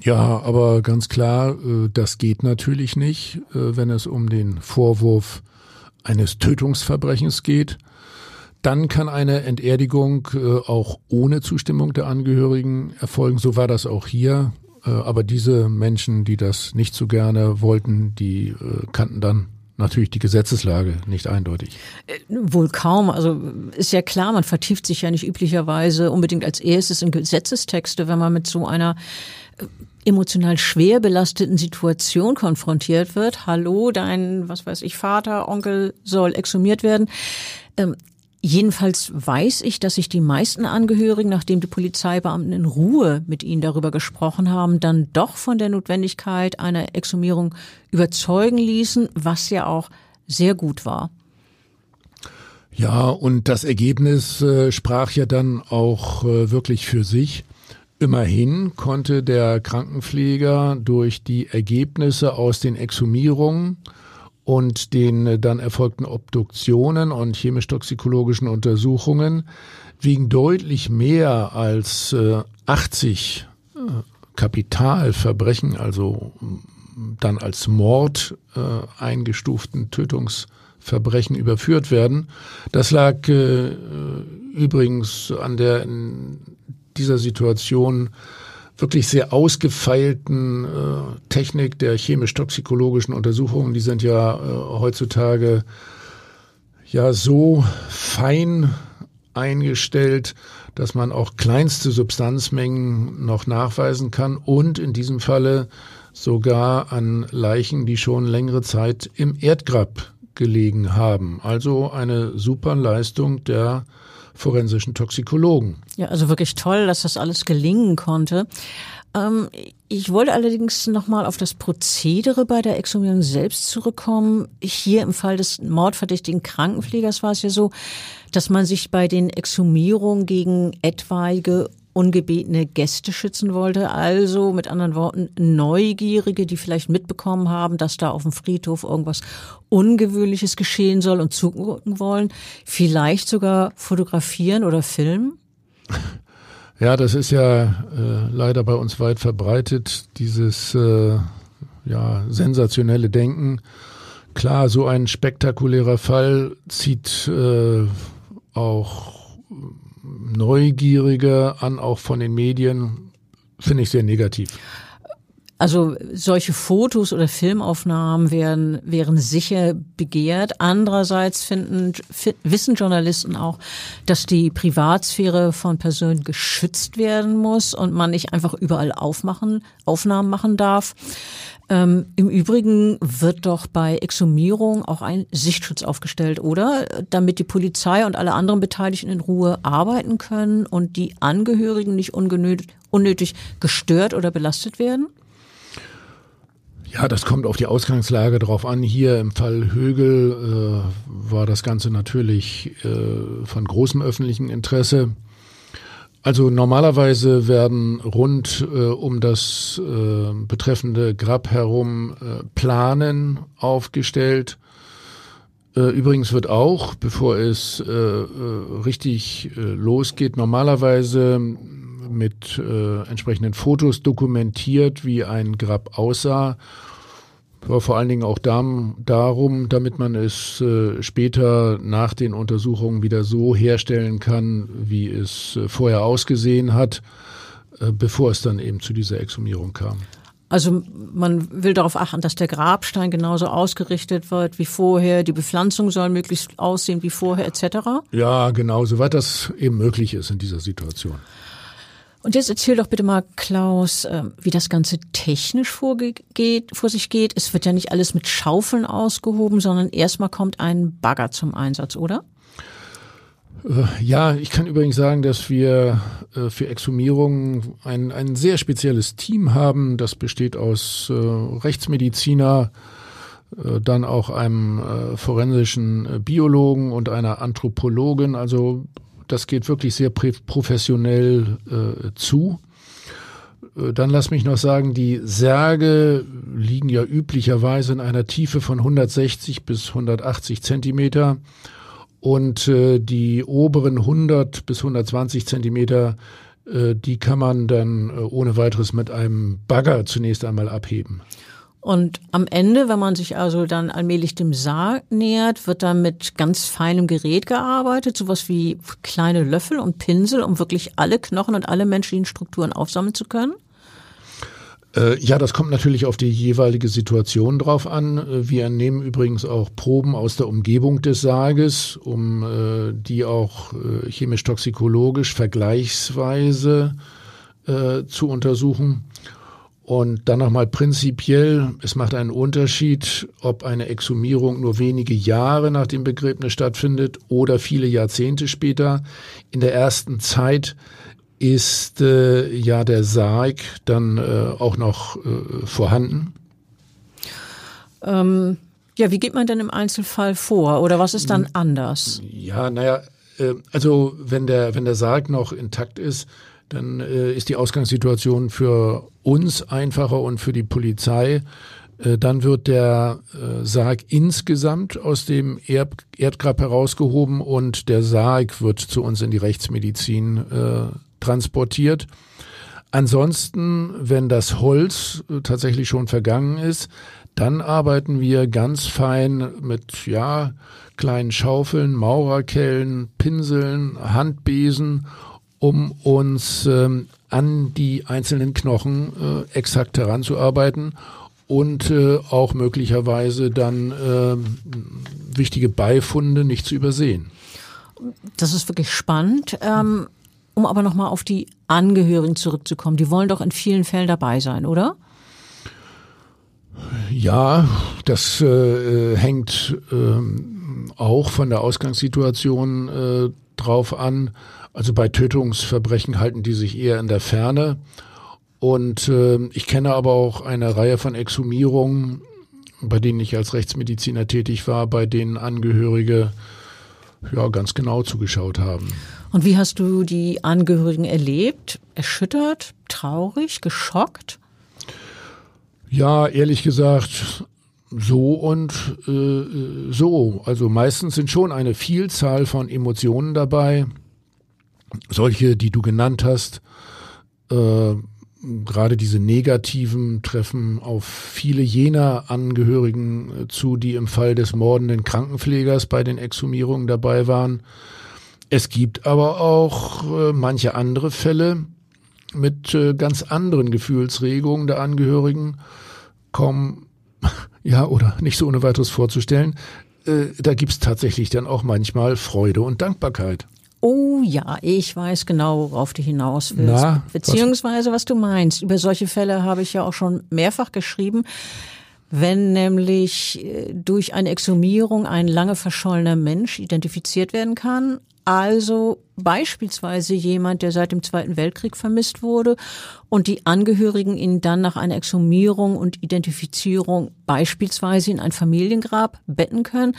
Ja, aber ganz klar, äh, das geht natürlich nicht, äh, wenn es um den Vorwurf eines Tötungsverbrechens geht. Dann kann eine Enterdigung äh, auch ohne Zustimmung der Angehörigen erfolgen. So war das auch hier. Aber diese Menschen, die das nicht so gerne wollten, die kannten dann natürlich die Gesetzeslage nicht eindeutig. Wohl kaum. Also ist ja klar, man vertieft sich ja nicht üblicherweise unbedingt als erstes in Gesetzestexte, wenn man mit so einer emotional schwer belasteten Situation konfrontiert wird. Hallo, dein, was weiß ich, Vater, Onkel soll exhumiert werden. Jedenfalls weiß ich, dass sich die meisten Angehörigen, nachdem die Polizeibeamten in Ruhe mit ihnen darüber gesprochen haben, dann doch von der Notwendigkeit einer Exhumierung überzeugen ließen, was ja auch sehr gut war. Ja, und das Ergebnis äh, sprach ja dann auch äh, wirklich für sich. Immerhin konnte der Krankenpfleger durch die Ergebnisse aus den Exhumierungen und den dann erfolgten Obduktionen und chemisch-toxikologischen Untersuchungen wiegen deutlich mehr als äh, 80 äh, Kapitalverbrechen, also dann als Mord äh, eingestuften Tötungsverbrechen überführt werden. Das lag äh, übrigens an der in dieser Situation wirklich sehr ausgefeilten äh, Technik der chemisch-toxikologischen Untersuchungen, die sind ja äh, heutzutage ja so fein eingestellt, dass man auch kleinste Substanzmengen noch nachweisen kann und in diesem Falle sogar an Leichen, die schon längere Zeit im Erdgrab gelegen haben. Also eine super Leistung der forensischen Toxikologen. Ja, also wirklich toll, dass das alles gelingen konnte. Ähm, ich wollte allerdings nochmal auf das Prozedere bei der Exhumierung selbst zurückkommen. Hier im Fall des mordverdächtigen Krankenpflegers war es ja so, dass man sich bei den Exhumierungen gegen etwaige ungebetene Gäste schützen wollte. Also mit anderen Worten Neugierige, die vielleicht mitbekommen haben, dass da auf dem Friedhof irgendwas Ungewöhnliches geschehen soll und zugucken wollen. Vielleicht sogar fotografieren oder filmen. *laughs* Ja, das ist ja äh, leider bei uns weit verbreitet, dieses äh, ja, sensationelle Denken. Klar, so ein spektakulärer Fall zieht äh, auch Neugierige an, auch von den Medien, finde ich sehr negativ. Also solche Fotos oder Filmaufnahmen wären, wären sicher begehrt. Andererseits finden, wissen Journalisten auch, dass die Privatsphäre von Personen geschützt werden muss und man nicht einfach überall aufmachen, Aufnahmen machen darf. Ähm, Im Übrigen wird doch bei Exhumierung auch ein Sichtschutz aufgestellt, oder? Damit die Polizei und alle anderen Beteiligten in Ruhe arbeiten können und die Angehörigen nicht unnötig gestört oder belastet werden? Ja, das kommt auf die Ausgangslage drauf an. Hier im Fall Högel äh, war das Ganze natürlich äh, von großem öffentlichen Interesse. Also normalerweise werden rund äh, um das äh, betreffende Grab herum äh, Planen aufgestellt. Äh, übrigens wird auch, bevor es äh, äh, richtig losgeht, normalerweise mit entsprechenden Fotos dokumentiert, wie ein Grab aussah aber vor allen Dingen auch darum, damit man es äh, später nach den Untersuchungen wieder so herstellen kann, wie es äh, vorher ausgesehen hat, äh, bevor es dann eben zu dieser Exhumierung kam. Also man will darauf achten, dass der Grabstein genauso ausgerichtet wird wie vorher, die Bepflanzung soll möglichst aussehen wie vorher etc. Ja, genau, soweit das eben möglich ist in dieser Situation. Und jetzt erzähl doch bitte mal, Klaus, ähm, wie das Ganze technisch vorgeht, vor sich geht. Es wird ja nicht alles mit Schaufeln ausgehoben, sondern erstmal kommt ein Bagger zum Einsatz, oder? Äh, ja, ich kann übrigens sagen, dass wir äh, für Exhumierungen ein, ein sehr spezielles Team haben. Das besteht aus äh, Rechtsmediziner, dann auch einem forensischen Biologen und einer Anthropologin. Also das geht wirklich sehr professionell äh, zu. Äh, dann lass mich noch sagen, die Särge liegen ja üblicherweise in einer Tiefe von 160 bis 180 Zentimeter und äh, die oberen 100 bis 120 Zentimeter, äh, die kann man dann äh, ohne weiteres mit einem Bagger zunächst einmal abheben. Und am Ende, wenn man sich also dann allmählich dem Sarg nähert, wird dann mit ganz feinem Gerät gearbeitet, sowas wie kleine Löffel und Pinsel, um wirklich alle Knochen und alle menschlichen Strukturen aufsammeln zu können? Äh, ja, das kommt natürlich auf die jeweilige Situation drauf an. Äh, wir nehmen übrigens auch Proben aus der Umgebung des Sarges, um äh, die auch chemisch-toxikologisch vergleichsweise zu untersuchen. Und dann nochmal prinzipiell, es macht einen Unterschied, ob eine Exhumierung nur wenige Jahre nach dem Begräbnis stattfindet oder viele Jahrzehnte später. In der ersten Zeit ist äh, ja der Sarg dann äh, auch noch äh, vorhanden. Ähm, ja, wie geht man denn im Einzelfall vor oder was ist dann anders? Ja, naja, äh, also wenn der, wenn der Sarg noch intakt ist, dann äh, ist die Ausgangssituation für uns einfacher und für die Polizei. Äh, dann wird der äh, Sarg insgesamt aus dem Erd Erdgrab herausgehoben und der Sarg wird zu uns in die Rechtsmedizin äh, transportiert. Ansonsten, wenn das Holz tatsächlich schon vergangen ist, dann arbeiten wir ganz fein mit ja kleinen Schaufeln, Maurerkellen, Pinseln, Handbesen um uns ähm, an die einzelnen Knochen äh, exakt heranzuarbeiten und äh, auch möglicherweise dann äh, wichtige Beifunde nicht zu übersehen. Das ist wirklich spannend. Ähm, um aber nochmal auf die Angehörigen zurückzukommen, die wollen doch in vielen Fällen dabei sein, oder? Ja, das äh, hängt äh, auch von der Ausgangssituation äh, drauf an. Also bei Tötungsverbrechen halten die sich eher in der Ferne. Und äh, ich kenne aber auch eine Reihe von Exhumierungen, bei denen ich als Rechtsmediziner tätig war, bei denen Angehörige ja ganz genau zugeschaut haben. Und wie hast du die Angehörigen erlebt? Erschüttert, traurig, geschockt? Ja, ehrlich gesagt, so und äh, so. Also meistens sind schon eine Vielzahl von Emotionen dabei solche, die du genannt hast, äh, gerade diese negativen treffen auf viele jener Angehörigen äh, zu, die im Fall des mordenden Krankenpflegers bei den Exhumierungen dabei waren. Es gibt aber auch äh, manche andere Fälle mit äh, ganz anderen Gefühlsregungen der Angehörigen, kommen, *laughs* ja, oder nicht so ohne weiteres vorzustellen, äh, da gibt's tatsächlich dann auch manchmal Freude und Dankbarkeit. Oh ja, ich weiß genau, worauf du hinaus willst. Na, Beziehungsweise, was? du meinst. Über solche Fälle habe ich ja auch schon mehrfach geschrieben. Wenn nämlich äh, durch eine Exhumierung ein lange verschollener Mensch identifiziert werden kann, also beispielsweise jemand, der seit dem Zweiten Weltkrieg vermisst wurde und die Angehörigen ihn dann nach einer Exhumierung und Identifizierung beispielsweise in ein Familiengrab betten können.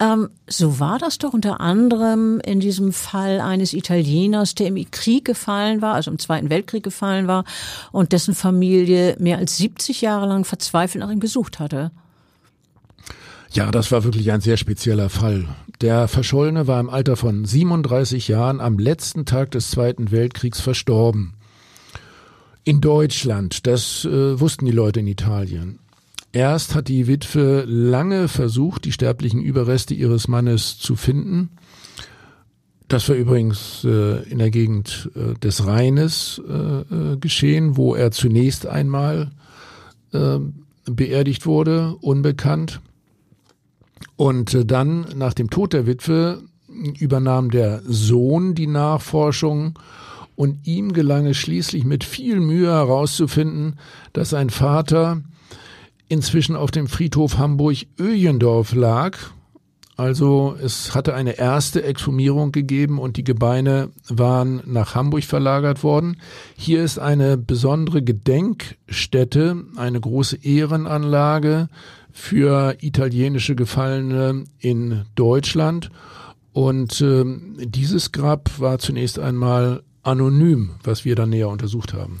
Ähm, so war das doch unter anderem in diesem Fall eines Italieners, der im Krieg gefallen war, also im Zweiten Weltkrieg gefallen war und dessen Familie mehr als 70 Jahre lang verzweifelt nach ihm gesucht hatte. Ja, das war wirklich ein sehr spezieller Fall. Der Verschollene war im Alter von 37 Jahren am letzten Tag des Zweiten Weltkriegs verstorben. In Deutschland, das äh, wussten die Leute in Italien. Erst hat die Witwe lange versucht, die sterblichen Überreste ihres Mannes zu finden. Das war übrigens äh, in der Gegend äh, des Rheines äh, äh geschehen, wo er zunächst einmal äh, beerdigt wurde, unbekannt. Und äh, dann nach dem Tod der Witwe übernahm der Sohn die Nachforschung und ihm gelang es schließlich mit viel Mühe herauszufinden, dass sein Vater inzwischen auf dem Friedhof Hamburg-Öjendorf lag. Also es hatte eine erste Exhumierung gegeben und die Gebeine waren nach Hamburg verlagert worden. Hier ist eine besondere Gedenkstätte, eine große Ehrenanlage für italienische Gefallene in Deutschland. Und äh, dieses Grab war zunächst einmal anonym, was wir dann näher untersucht haben.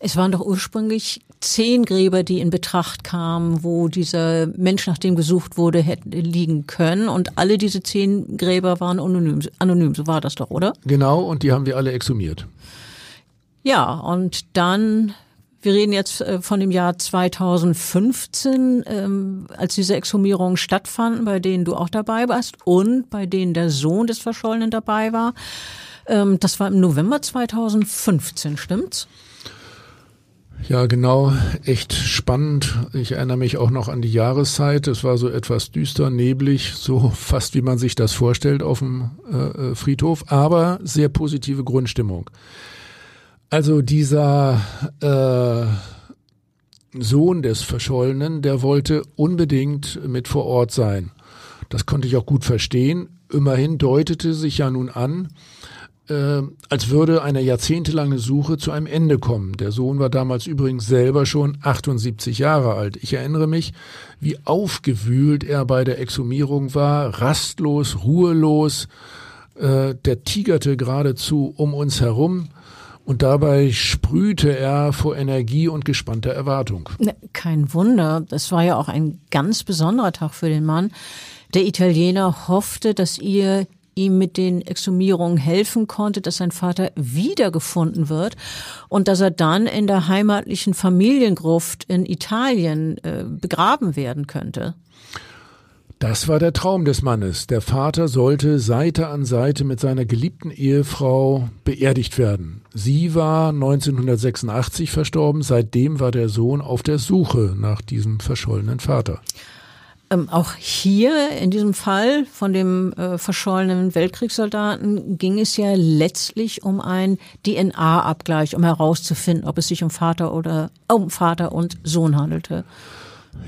Es waren doch ursprünglich zehn Gräber, die in Betracht kamen, wo dieser Mensch, nach dem gesucht wurde, hätte liegen können. Und alle diese zehn Gräber waren anonym. Anonym, so war das doch, oder? Genau, und die haben wir alle exhumiert. Ja, und dann wir reden jetzt äh, von dem Jahr 2015, ähm, als diese Exhumierungen stattfanden, bei denen du auch dabei warst und bei denen der Sohn des Verschollenen dabei war. Ähm, das war im November 2015, stimmt's? Ja, genau, echt spannend. Ich erinnere mich auch noch an die Jahreszeit. Es war so etwas düster, neblig, so fast wie man sich das vorstellt auf dem äh, äh Friedhof, aber sehr positive Grundstimmung. Also dieser äh, Sohn des Verschollenen, der wollte unbedingt mit vor Ort sein. Das konnte ich auch gut verstehen. Immerhin deutete sich ja nun an, äh, als würde eine jahrzehntelange Suche zu einem Ende kommen. Der Sohn war damals übrigens selber schon 78 Jahre alt. Ich erinnere mich, wie aufgewühlt er bei der Exhumierung war, rastlos, ruhelos. Äh, der tigerte geradezu um uns herum und dabei sprühte er vor Energie und gespannter Erwartung. Ne, kein Wunder, das war ja auch ein ganz besonderer Tag für den Mann. Der Italiener hoffte, dass ihr ihm mit den Exhumierungen helfen konnte, dass sein Vater wiedergefunden wird und dass er dann in der heimatlichen Familiengruft in Italien äh, begraben werden könnte. Das war der Traum des Mannes. Der Vater sollte Seite an Seite mit seiner geliebten Ehefrau beerdigt werden. Sie war 1986 verstorben. Seitdem war der Sohn auf der Suche nach diesem verschollenen Vater. Ähm, auch hier in diesem Fall von dem äh, verschollenen Weltkriegssoldaten ging es ja letztlich um einen DNA-Abgleich, um herauszufinden, ob es sich um Vater oder um Vater und Sohn handelte.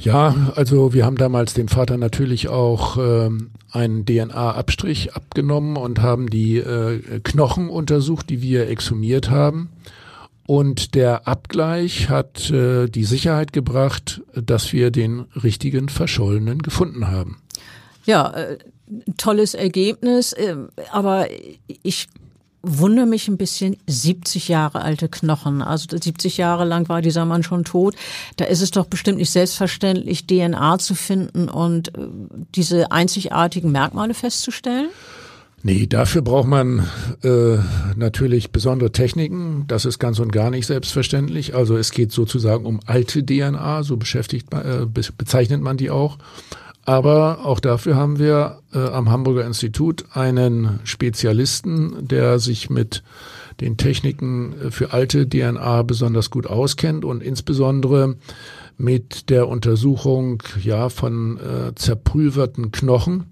Ja, also wir haben damals dem Vater natürlich auch ähm, einen DNA-Abstrich abgenommen und haben die äh, Knochen untersucht, die wir exhumiert haben. Und der Abgleich hat äh, die Sicherheit gebracht, dass wir den richtigen Verschollenen gefunden haben. Ja, äh, tolles Ergebnis. Äh, aber ich wundere mich ein bisschen, 70 Jahre alte Knochen. Also 70 Jahre lang war dieser Mann schon tot. Da ist es doch bestimmt nicht selbstverständlich, DNA zu finden und äh, diese einzigartigen Merkmale festzustellen. Nee, dafür braucht man äh, natürlich besondere Techniken. Das ist ganz und gar nicht selbstverständlich. Also es geht sozusagen um alte DNA, so beschäftigt man, äh, bezeichnet man die auch. Aber auch dafür haben wir äh, am Hamburger Institut einen Spezialisten, der sich mit den Techniken äh, für alte DNA besonders gut auskennt und insbesondere mit der Untersuchung ja von äh, zerpulverten Knochen.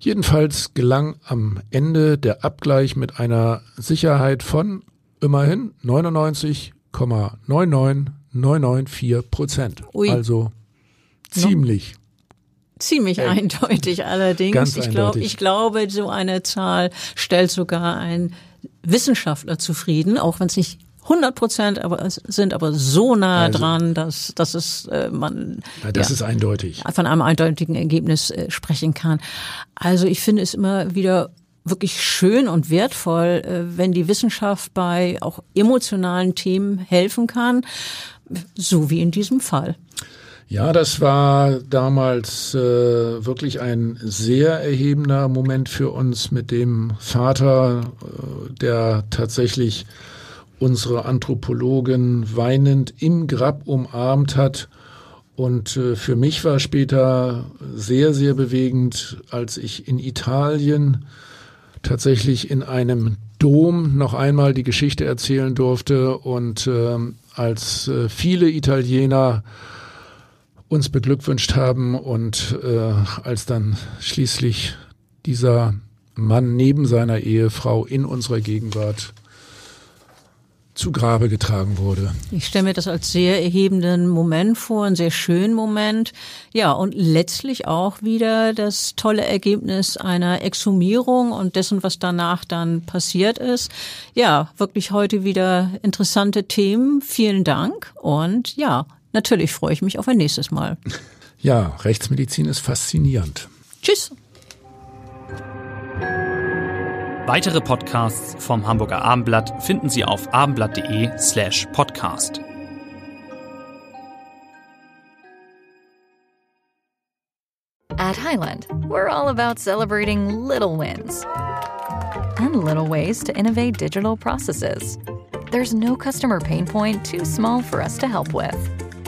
Jedenfalls gelang am Ende der Abgleich mit einer Sicherheit von immerhin 99,99994 Prozent. Also ziemlich Ziemlich Ey. eindeutig allerdings. Ganz ich, glaub, ich glaube, so eine Zahl stellt sogar ein Wissenschaftler zufrieden, auch wenn es nicht 100 Prozent aber sind aber so nah also, dran, dass, dass es äh, man ja, das ja, ist eindeutig von einem eindeutigen Ergebnis äh, sprechen kann. Also ich finde es immer wieder wirklich schön und wertvoll, äh, wenn die Wissenschaft bei auch emotionalen Themen helfen kann, so wie in diesem Fall. Ja, das war damals äh, wirklich ein sehr erhebender Moment für uns mit dem Vater, äh, der tatsächlich unsere Anthropologin weinend im Grab umarmt hat. Und äh, für mich war später sehr, sehr bewegend, als ich in Italien tatsächlich in einem Dom noch einmal die Geschichte erzählen durfte und äh, als äh, viele Italiener uns beglückwünscht haben und äh, als dann schließlich dieser Mann neben seiner Ehefrau in unserer Gegenwart zu Grabe getragen wurde. Ich stelle mir das als sehr erhebenden Moment vor, einen sehr schönen Moment. Ja, und letztlich auch wieder das tolle Ergebnis einer Exhumierung und dessen, was danach dann passiert ist. Ja, wirklich heute wieder interessante Themen. Vielen Dank und ja, natürlich freue ich mich auf ein nächstes Mal. *laughs* Ja, Rechtsmedizin ist faszinierend. Tschüss. Weitere Podcasts vom Hamburger Abendblatt finden Sie auf abendblatt.de slash podcast. At Highland, we're all about celebrating little wins and little ways to innovate digital processes. There's no customer pain point too small for us to help with.